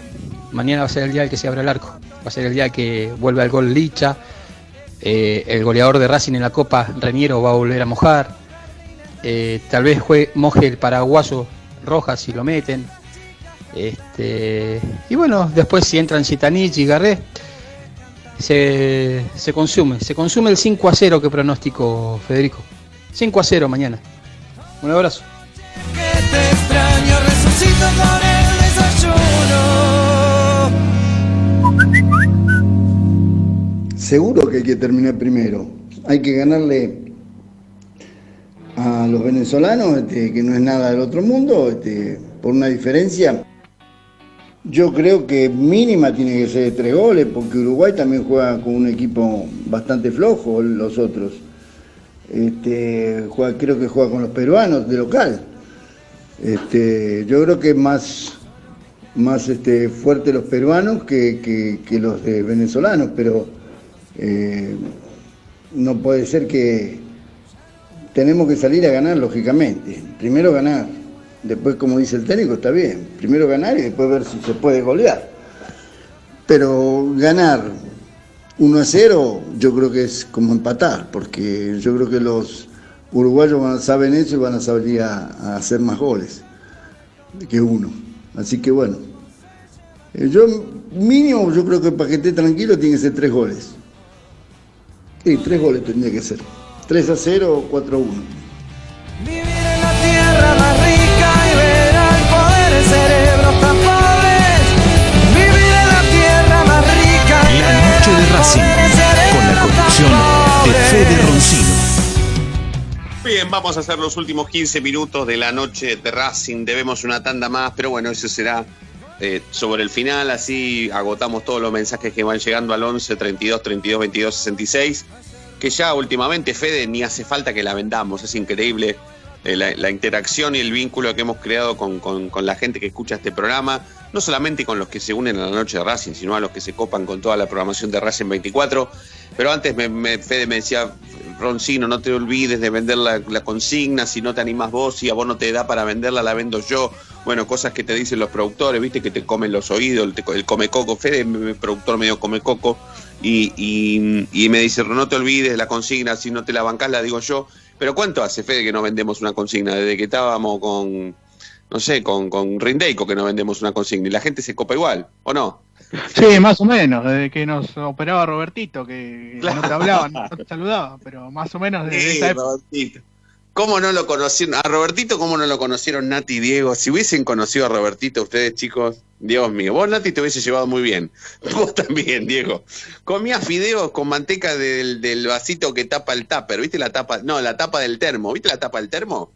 Mañana va a ser el día que se abra el arco. Va a ser el día que vuelve al gol Licha. Eh, el goleador de Racing en la Copa, Reniero, va a volver a mojar. Eh, tal vez jue- moje el paraguayo Rojas si lo meten. Este, y bueno, después si entran Zitanich y Garré, se, consume. Se consume el 5 a 0 que pronostico Federico. 5 a 0 mañana. Un abrazo. Seguro que hay que terminar primero. Hay que ganarle a los venezolanos, este, que no es nada del otro mundo, este, por una diferencia. Yo creo que mínima tiene que ser de tres goles, porque Uruguay también juega con un equipo bastante flojo, los otros. Este, juega- creo que juega con los peruanos de local. Yo creo que más, más fuerte los peruanos que, que- que los de venezolanos, pero eh, no puede ser que tenemos que salir a ganar, lógicamente. Primero ganar, después, como dice el técnico, está bien. Primero ganar y después ver si se puede golear. Pero ganar 1 a 0, yo creo que es como empatar, porque yo creo que los uruguayos saben eso y van a salir a, a hacer más goles que uno. Así que bueno, eh, yo mínimo, yo creo que para que esté tranquilo tiene que ser tres goles. Sí, tres goles tendría que ser. 3 a 0 o 4 a 1. La tierra más rica y ver al poder en cerebros tan pobres. Vivir en la tierra más rica y La noche de Racing, con la conducción de Fede Roncino. Bien, vamos a hacer los últimos 15 minutos de la noche de Racing. Debemos una tanda más, pero bueno, eso será eh, sobre el final. Así agotamos todos los mensajes que van llegando al 11 32 32 22 66. Que ya últimamente, Fede, ni hace falta que la vendamos. Es increíble eh, la, interacción y el vínculo que hemos creado con, con- con la gente que escucha este programa. No solamente con los que se unen a la noche de Racing, sino a los que se copan con toda la programación de Racing 24. Pero antes me, me- Fede me decía, Roncino, no te olvides de vender la, la consigna, si no te animás vos, si a vos no te da para venderla, la vendo yo. Bueno, cosas que te dicen los productores, viste, que te comen los oídos, el, el come coco. Fede, mi productor medio come coco, y, y- y me dice, no te olvides de la consigna, si no te la bancás, la digo yo. Pero ¿cuánto hace, Fede, que no vendemos una consigna? Desde que estábamos con, no sé, con, con Rindeico que no vendemos una consigna y la gente se copa igual, ¿o no? Sí, más o menos, desde que nos operaba Robertito, que no te hablaba, no te saludaba, pero más o menos desde Sí, esa época. Robertito. ¿Cómo no lo conocieron? A Robertito, ¿cómo no lo conocieron Nati y Diego? Si hubiesen conocido a Robertito ustedes, chicos, Dios mío. Vos, Nati, te hubiese llevado muy bien. *laughs* Vos también, Diego. Comías fideos con manteca del, del vasito que tapa el tupper. ¿Viste la tapa? No, la tapa del termo. ¿Viste la tapa del termo?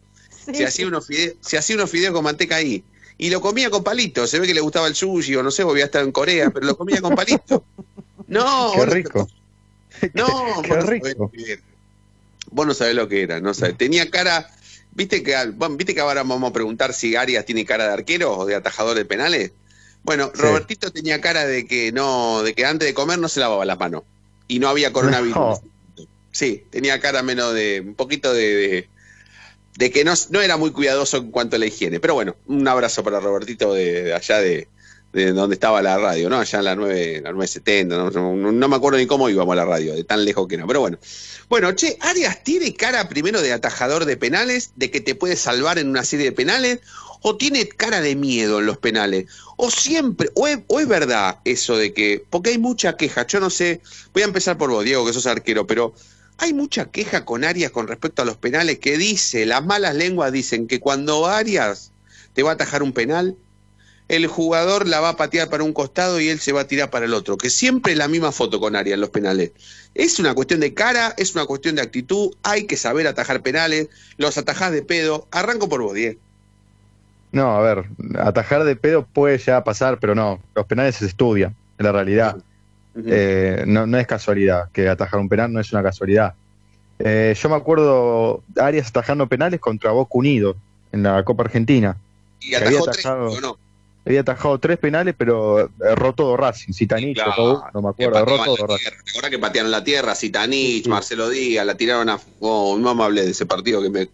Se hacía unos fideos, se hacía unos fideos con manteca ahí. Y lo comía con palitos. Se ve que le gustaba el sushi o no sé, había estado en Corea, pero lo comía con palitos. *laughs* No, Qué rico. *laughs* no, Qué rico. Vos no sabés lo que era, no sabés. Tenía cara, viste que, bueno, viste que ahora vamos a preguntar si Arias tiene cara de arquero o de atajador de penales. Bueno, Robertito tenía cara de que no, de que antes de comer no se lavaba la mano y no había coronavirus. No. Sí, tenía cara menos de un poquito de, de, de que no, no era muy cuidadoso en cuanto a la higiene. Pero bueno, un abrazo para Robertito de, de allá de, de donde estaba la radio, ¿no? Allá en la 9, la 970, no, no, no me acuerdo ni cómo íbamos a la radio, de tan lejos que no. Pero bueno. Bueno, che, Arias tiene cara primero de atajador de penales, de que te puede salvar en una serie de penales, o tiene cara de miedo en los penales, o siempre, o es, o es verdad eso de que, porque hay mucha queja, yo no sé, voy a empezar por vos, Diego, que sos arquero, pero hay mucha queja con Arias con respecto a los penales que dice, las malas lenguas dicen que cuando Arias te va a atajar un penal, el jugador la va a patear para un costado y él se va a tirar para el otro, que siempre es la misma foto con Arias en los penales. Es una cuestión de cara, es una cuestión de actitud, hay que saber atajar penales, los atajás de pedo. Arranco por vos, Diego. No, a ver, atajar de pedo puede ya pasar, pero no, los penales se estudian, en la realidad. Eh, no, no es casualidad, que atajar un penal no es una casualidad. Eh, yo me acuerdo Arias atajando penales contra Boca Unido en la Copa Argentina. Y atajó tres, ¿o no? Había atajado tres penales, pero erró todo Racing. Citanich, Claro, no me acuerdo, erró todo Racing. tierra. ¿Te acordás que patearon la tierra? Zitanich, Marcelo Díaz, la tiraron a. Oh, no me hablé de ese partido que me.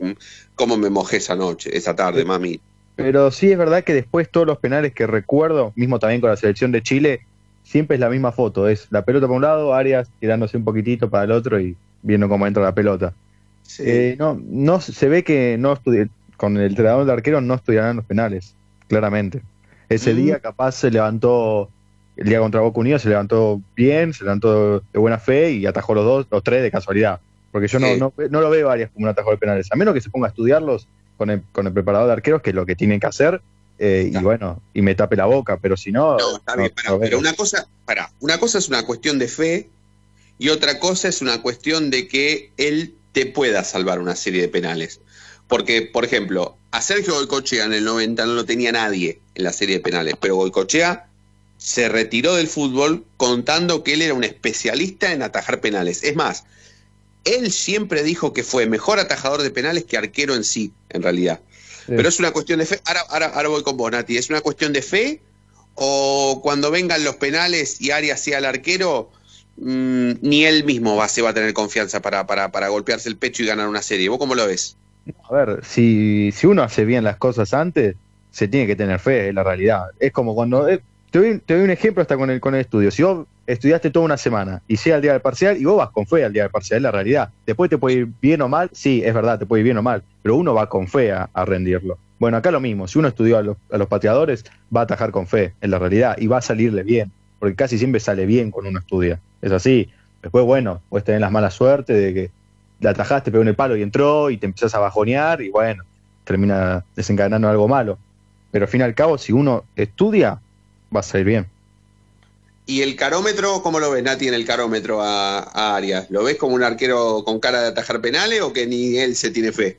¿Cómo me mojé esa noche, esa tarde, mami? Pero sí es verdad que después todos los penales que recuerdo, mismo también con la selección de Chile, siempre es la misma foto. Es la pelota para un lado, Arias tirándose un poquitito para el otro y viendo cómo entra la pelota. Eh, no, no se ve que no con el entrenador de arquero no estudiarán los penales, claramente. Ese Mm. día capaz se levantó, el día contra Boca Unido se levantó bien, se levantó de buena fe y atajó los dos, los tres de casualidad. Porque yo no, Sí. no, no lo veo Arias como un atajador de penales, a menos que se ponga a estudiarlos con el, con el preparador de arqueros, que es lo que tienen que hacer, eh, y bueno, y me tape la boca, pero si no, No, está no- bien, pará, pero una cosa, pará, una cosa es una cuestión de fe y otra cosa es una cuestión de que él te pueda salvar una serie de penales. Porque, por ejemplo, a Sergio Goicochea en el 90 no lo tenía nadie en la serie de penales, pero Goicochea se retiró del fútbol contando que él era un especialista en atajar penales. Es más, él siempre dijo que fue mejor atajador de penales que arquero en sí, en realidad. Pero es una cuestión de fe. Ahora, ahora, ahora voy con vos, Nati. ¿Es una cuestión de fe? ¿O cuando vengan los penales y Arias sea el arquero, mm, ni él mismo va, se va a tener confianza para, para, para golpearse el pecho y ganar una serie? ¿Vos cómo lo ves? A ver, si, si uno hace bien las cosas antes, se tiene que tener fe, es la realidad. Es como cuando. eh, te, doy, te doy un ejemplo hasta con el, con el estudio. Si vos estudiaste toda una semana y sea el día del parcial y vos vas con fe al día del parcial, es la realidad. Después te puede ir bien o mal, sí, es verdad, te puede ir bien o mal, pero uno va con fe a, a rendirlo. Bueno, acá lo mismo, si uno estudió a los, a los pateadores, va a atajar con fe, en la realidad, y va a salirle bien, porque casi siempre sale bien cuando uno estudia. Es así. Después, bueno, puedes tener la mala suerte de que la atajaste, pegó en el palo y entró y te empezás a bajonear y bueno, termina desencadenando algo malo. Pero al fin y al cabo, si uno estudia, va a salir bien. ¿Y el carómetro, cómo lo ves, Nati, en el carómetro a, a Arias? ¿Lo ves como un arquero con cara de atajar penales o que ni él se tiene fe?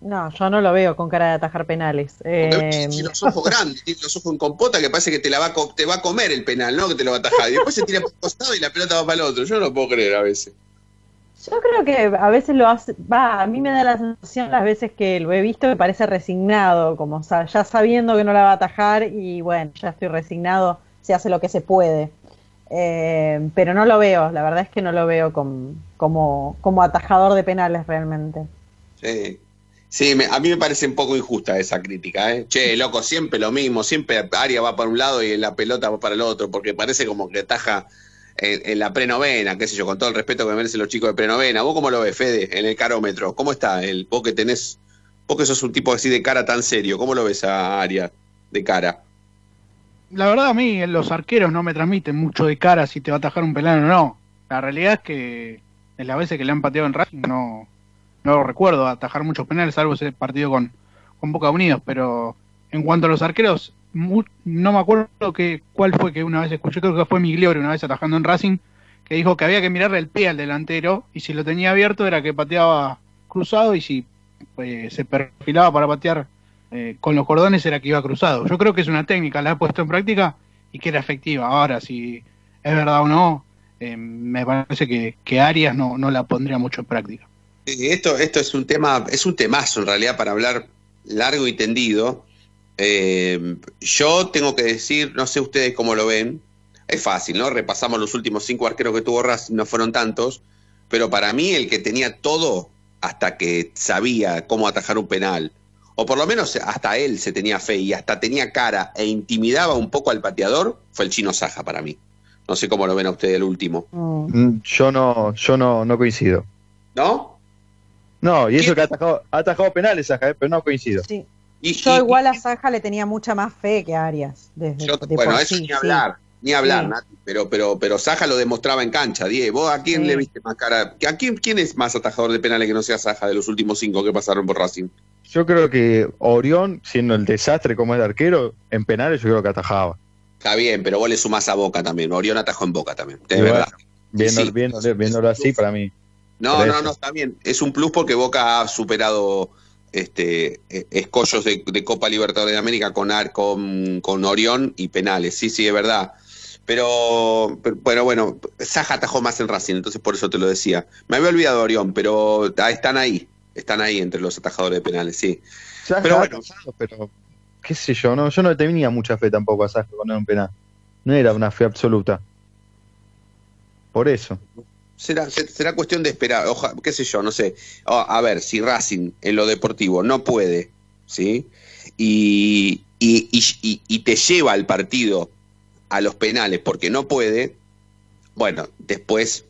No, yo no lo veo con cara de atajar penales. Eh, Tiene los ojos grandes, tiene los ojos en compota que parece que te, la va a, co- te va a comer el penal, ¿no? Que te lo va a atajar. Y después se tira por un costado y la pelota va para el otro. Yo no lo puedo creer a veces. Yo creo que a veces lo hace, va, a mí me da la sensación las veces que lo he visto me parece resignado, como ya sabiendo que no la va a atajar y bueno, ya estoy resignado, se hace lo que se puede. Eh, pero no lo veo, la verdad es que no lo veo com- como, como atajador de penales realmente. Sí, sí me- a mí me parece un poco injusta esa crítica, ¿eh? Che, loco, siempre lo mismo, siempre Arias va para un lado y la pelota va para el otro, porque parece como que ataja en, en la prenovena, qué sé yo, con todo el respeto que me merecen los chicos de prenovena. ¿Vos cómo lo ves, Fede, en el carómetro? ¿Cómo está? El, vos que tenés Vos que sos un tipo así de cara tan serio, ¿cómo lo ves a Arias de cara? La verdad a mí los arqueros no me transmiten mucho de cara si te va a atajar un penal o no. La realidad es que en las veces que le han pateado en Racing no, no recuerdo atajar muchos penales, salvo ese partido con, con Boca Unidos, pero en cuanto a los arqueros, no me acuerdo que, cuál fue que una vez escuché, creo que fue Migliore una vez atajando en Racing, que dijo que había que mirarle el pie al delantero y si lo tenía abierto era que pateaba cruzado y si eh, se perfilaba para patear eh, con los cordones era que iba cruzado. Yo creo que es una técnica, la he puesto en práctica y que era efectiva. Ahora, si es verdad o no, eh, me parece que, que Arias no, no la pondría mucho en práctica. Esto, esto es un tema, es un temazo en realidad para hablar largo y tendido. Eh, yo tengo que decir, no sé ustedes cómo lo ven, es fácil, ¿no? Repasamos los últimos cinco arqueros que tuvo Racing, no fueron tantos, pero para mí el que tenía todo hasta que sabía cómo atajar un penal, o por lo menos hasta él se tenía fe y hasta tenía cara e intimidaba un poco al pateador, fue el chino Saja para mí. No sé cómo lo ven a ustedes el último. Mm, Yo no, yo no, no coincido. ¿No? No, y eso que ha atajado, ha atajado penales, Saja, eh, pero no coincido. Sí. Y, Yo igual a Saja le tenía mucha más fe que a Arias. Desde, Yo- de bueno, eso sí, ni sí. hablar, ni hablar, Sí. Nati, pero, pero, pero Saja lo demostraba en cancha, Diego. ¿Vos a quién Sí. le viste más cara? ¿A quién, quién es más atajador de penales que no sea Saja de los últimos cinco que pasaron por Racing? Yo creo que Orión, siendo el desastre como es de arquero, en penales yo creo que atajaba. Está bien, pero vos le sumás a Boca también. Orión atajó en Boca también, verdad. bueno, viendo- Sí. viéndolo, viéndolo así, para mí. No, no, no, está bien. Es un plus porque Boca ha superado este eh, escollos de, de Copa Libertadores de América con, con, con Orión y penales. Sí, sí, es verdad. Pero, pero, bueno, bueno, Saja atajó más en Racing, entonces por eso te lo decía. Me había olvidado Orión, pero ah, están ahí. Están ahí entre los atajadores de penales, sí. Saja Pero bueno. pero qué sé yo, no, yo no tenía mucha fe tampoco a Saja con un penal. No era una fe absoluta. Por eso. Será, se- será cuestión de esperar, oja, qué sé yo, no sé. Ah, a ver, si Racing en lo deportivo no puede, ¿sí? Y, y, y- te lleva al partido a los penales porque no puede, bueno, después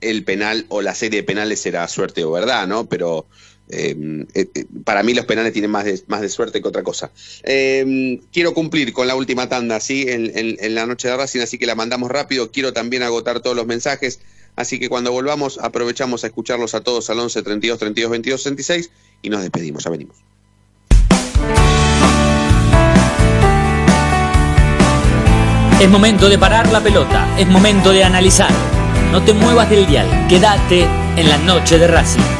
el penal o la serie de penales será suerte o verdad, ¿no? Pero eh, eh, eh, para mí los penales tienen más de, más de suerte que otra cosa. Eh, quiero cumplir con la última tanda, ¿sí? En, en- en la noche de Racing, así que la mandamos rápido. Quiero también agotar todos los mensajes. Así que cuando volvamos, aprovechamos a escucharlos a todos al 11 32 32 22 66 y nos despedimos. Ya venimos. Es momento de parar la pelota, es momento de analizar. No te muevas del dial, quédate en la noche de Racing.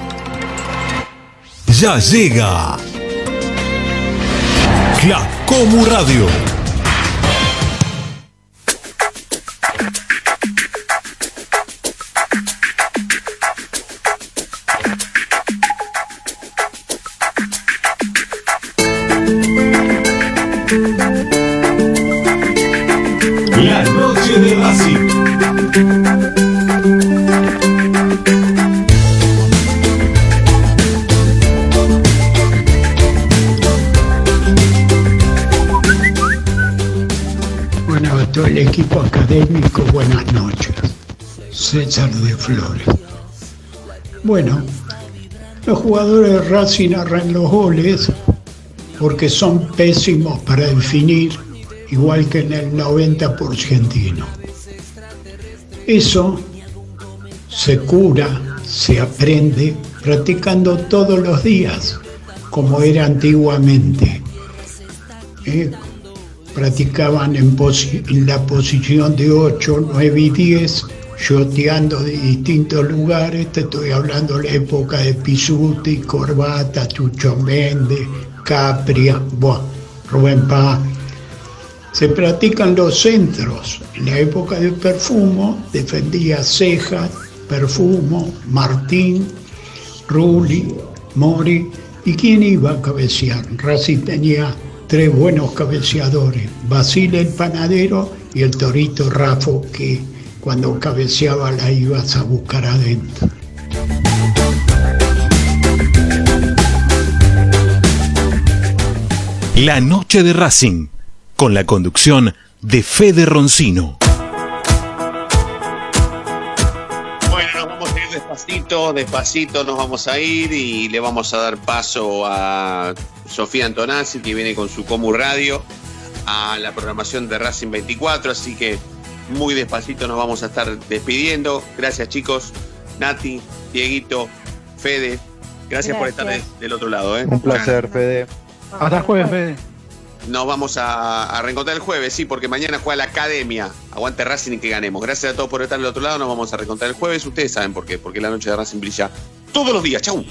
Ya llega. Clacomu Radio. De Flores. Bueno, los jugadores de Racing arran los goles porque son pésimos para definir, igual que en el 90%. Eso se cura, se aprende practicando todos los días, como era antiguamente. ¿Eh? practicaban en la posición de 8, 9 y 10, shoteando de distintos lugares. Te estoy hablando de la época de Pisuti, Corbata, Chucho Méndez, Capria, buah, Rubén Paz. Se practican los centros. En la época de Perfumo defendía Cejas, Perfumo, Martín, Rulli, Mori. ¿Y quién iba a cabecear? Racing tenía tres buenos cabeceadores, Basile el panadero y el torito Rafo que cuando cabeceaba la ibas a buscar adentro. La noche de Racing, con la conducción de Fede Roncino. Bueno, nos vamos a ir despacito, despacito nos vamos a ir y le vamos a dar paso a Sofía Antonazzi, que viene con su Comu Radio, a la programación de Racing 24, así que muy despacito nos vamos a estar despidiendo. Gracias chicos, Nati, Dieguito, Fede, gracias, por estar de- del otro lado. ¿eh? Un placer, Fede. Hasta el jueves, Fede. Nos vamos a, a reencontrar el jueves, sí, porque mañana juega la Academia. Aguante Racing y que ganemos. Gracias a todos por estar del otro lado. Nos vamos a reencontrar el jueves. Ustedes saben por qué. Porque la noche de Racing brilla todos los días. Chau.